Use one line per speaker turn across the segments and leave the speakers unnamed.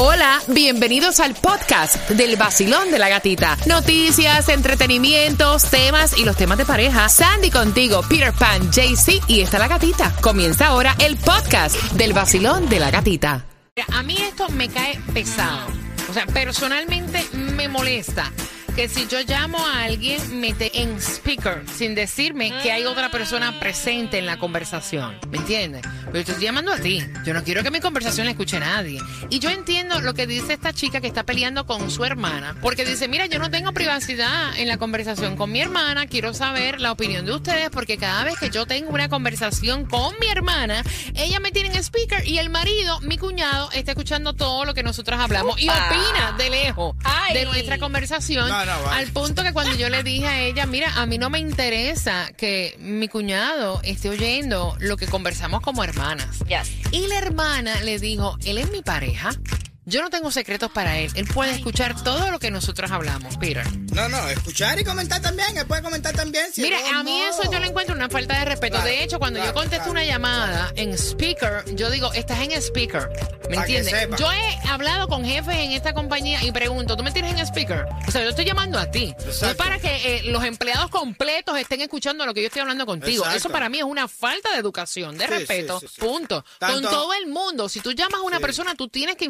Hola, bienvenidos al podcast del vacilón de la gatita. Noticias, entretenimientos, temas y los temas de pareja. Sandy contigo, Peter Pan, JC y está la gatita. Comienza ahora el podcast del vacilón de la gatita. A mí esto me cae pesado. O sea, personalmente me molesta que si yo llamo a alguien, mete en speaker sin decirme que hay otra persona presente en la conversación. ¿Me entiendes? Pero yo estoy llamando a ti. Yo no quiero que mi conversación la escuche nadie. Y yo entiendo lo que dice esta chica que está peleando con su hermana. Porque dice, mira, yo no tengo privacidad en la conversación con mi hermana. Quiero saber la opinión de ustedes porque cada vez que yo tengo una conversación con mi hermana, ella me tiene en speaker y el marido, mi cuñado, está escuchando todo lo que nosotros hablamos y opina de lejos de nuestra conversación.
No, no,
Al punto que cuando yo le dije a ella, mira, a mí no me interesa que mi cuñado esté oyendo lo que conversamos como hermanas.
Yes.
Y la hermana le dijo, él es mi pareja. Yo no tengo secretos para él. Él puede escuchar todo lo que nosotros hablamos, Peter.
No, no, escuchar y comentar también. Él puede comentar también. si
Mira, a mí
no.
eso yo le encuentro una falta de respeto.
Claro,
de hecho, cuando yo contesto
claro.
una llamada en speaker, yo digo, estás en speaker. ¿Me entiendes? Yo he hablado con jefes en esta compañía y pregunto, ¿tú me tienes en speaker? O sea, yo estoy llamando a ti. No es para que eh, los empleados completos estén escuchando lo que yo estoy hablando contigo.
Exacto.
Eso para mí es una falta de educación, de
Sí,
respeto.
sí, sí, sí.
Punto. Con todo el mundo. Si tú llamas a una persona, tú tienes que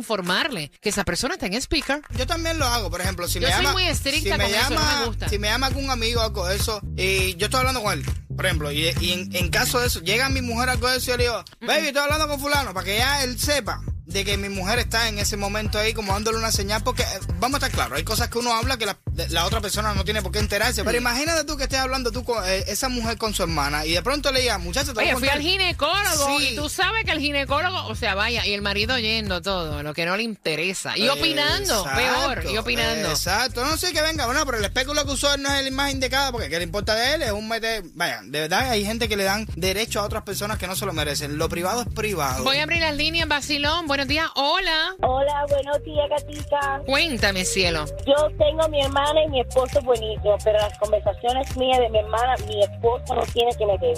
que esa persona está en speaker.
Yo también lo hago, por ejemplo, si
Yo
me
soy
llama,
muy estricta
si me
eso, no
llama,
me gusta.
si me llama algún amigo o algo de eso, y yo estoy hablando con él, por ejemplo, y, y en, en caso de eso, llega mi mujer algo de eso y yo le digo, baby, estoy hablando con fulano, para que ya él sepa de que mi mujer está en ese momento ahí como dándole una señal, porque eh, vamos a estar claros, hay cosas que uno habla que la, de- la otra persona no tiene por qué enterarse, pero imagínate tú que estés hablando tú con eh, esa mujer con su hermana y de pronto le digas, muchacha, te voy
Oye,
a
fui
contar".
al ginecólogo
Sí.
y tú sabes que el ginecólogo, o sea, vaya, y el marido oyendo todo, lo que no le interesa. Y opinando,
Exacto,
peor, y opinando.
Exacto, no sé que venga, bueno, pero el especulo que usó él no es el más indicado porque ¿qué le importa de él? Es un mete. Vaya, de verdad hay gente que le dan derecho a otras personas que no se lo merecen. Lo privado es privado.
Voy a abrir las líneas en Basilón. Buenos días, hola.
Hola, buenos días, gatita.
Cuéntame, cielo.
Yo tengo mi hermana y mi esposo buenísimo, pero las conversaciones mías de mi hermana, mi esposo no tiene que meter.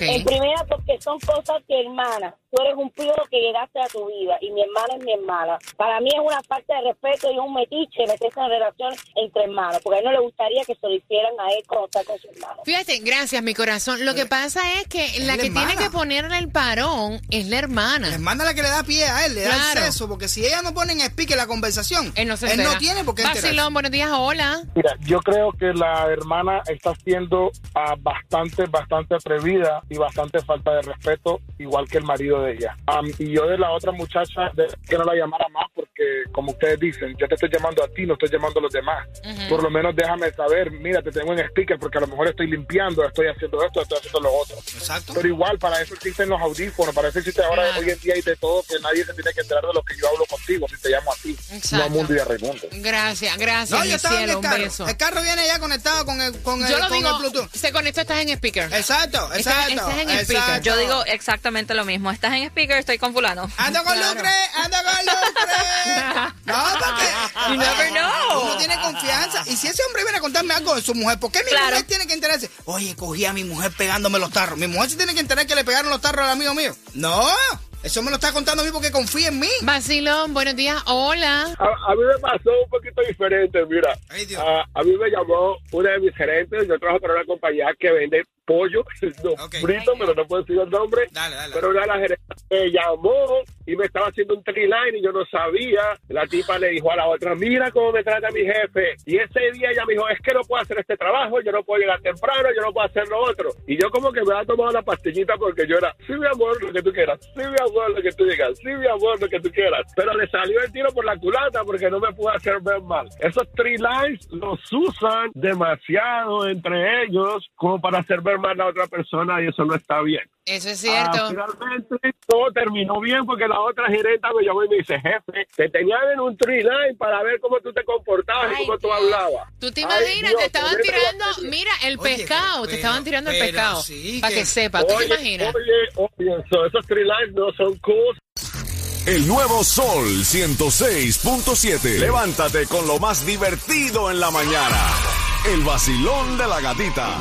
En primera, porque son cosas que hermana. Tú eres un primo que llegaste a tu vida y mi hermana es mi hermana. Para mí es una falta de respeto y un metiche meterse en relaciones entre hermanos, porque a él no le gustaría que se lo hicieran a él cuando está con su hermano.
Fíjate, gracias, mi corazón. Lo que pasa es que la
la
que tiene
hermana.
que ponerle el parón es la
La
hermana.
hermana es la que le da pie a él, le da acceso, porque si ella no pone en speaker la conversación,
Él no se entera.
tiene por qué enterarse.
Basilón, buenos días, hola.
Mira, yo creo que la hermana está siendo ah, bastante, bastante atrevida y bastante falta de respeto, igual que el marido de ella. Am, y yo de la otra muchacha, de que no la llamara más, porque como ustedes dicen, yo te estoy llamando a ti, no estoy llamando a los demás. Por lo menos déjame saber, mira, te tengo en speaker, porque a lo mejor estoy limpiando, estoy haciendo esto, estoy haciendo lo otro.
Exacto.
Pero igual, para eso existen los audífonos, para eso existe ahora,
Claro.
hoy en día y de todo, que nadie se tiene que enterar de lo que yo hablo contigo, si te llamo a ti, no
Exacto.
a Mundo y a Raimundo.
Gracias, gracias,
No, yo estaba en el
un
carro.
beso.
El carro viene ya conectado con el, con el,
Yo lo
con
digo,
el Bluetooth.
se conectó, estás en speaker.
Exacto,
Estás-
exacto.
estás en speaker.
exacto.
Yo digo exactamente lo mismo. Estás en speaker, estoy con fulano.
Ando con
Claro.
Lucre, ando con Lucre. No, porque.
You never know.
Uno tiene confianza. Y si ese hombre viene a contarme algo de su mujer, ¿por qué mi
Claro.
mujer tiene que enterarse? Oye, cogí a mi mujer pegándome los tarros. Mi mujer se tiene que enterar que le pegaron los tarros al amigo mío. No, eso me lo está contando a mí porque confía en mí.
Basilón, buenos días, hola.
A, a mí me pasó un poquito diferente, mira.
Ay, Dios.
A, a mí me llamó una de mis gerentes, yo trabajo para una compañía que vende pollo, no,
Ok.
frito, pero no puedo decir el nombre.
Dale, dale.
Pero una de las gerentes me llamó y me estaba haciendo un tree line y yo no sabía. La tipa le dijo a la otra, mira cómo me trata mi jefe. Y ese día ella me dijo, es que no puedo hacer este trabajo, yo no puedo llegar temprano, yo no puedo hacer lo otro. Y yo como que me había tomado la pastillita porque yo era, sí mi amor, lo que tú quieras, sí mi amor, lo que tú digas, sí mi amor, lo que tú quieras. Pero le salió el tiro por la culata porque no me pudo hacer ver mal. Esos tree lines los usan demasiado entre ellos como para hacer ver mal a otra persona y eso no está bien.
Eso es cierto.
Ah, finalmente todo terminó bien porque la otra gerenta me llamó y me dice, jefe, te tenían en un tree line para ver cómo tú te comportabas
Ay,
y cómo tú hablabas.
Tú te
Ay,
imaginas,
Dios,
te estaban tirando, mira, el
Oye,
pescado,
pero-
te estaban tirando el pescado.
sí
para
que-
que sepa, ¿tú te
Oye,
imaginas?
oye, oye, so, esos tree lines no son cool.
El nuevo Sol 106.7. Levántate con lo más divertido en la mañana. El vacilón de la gatita.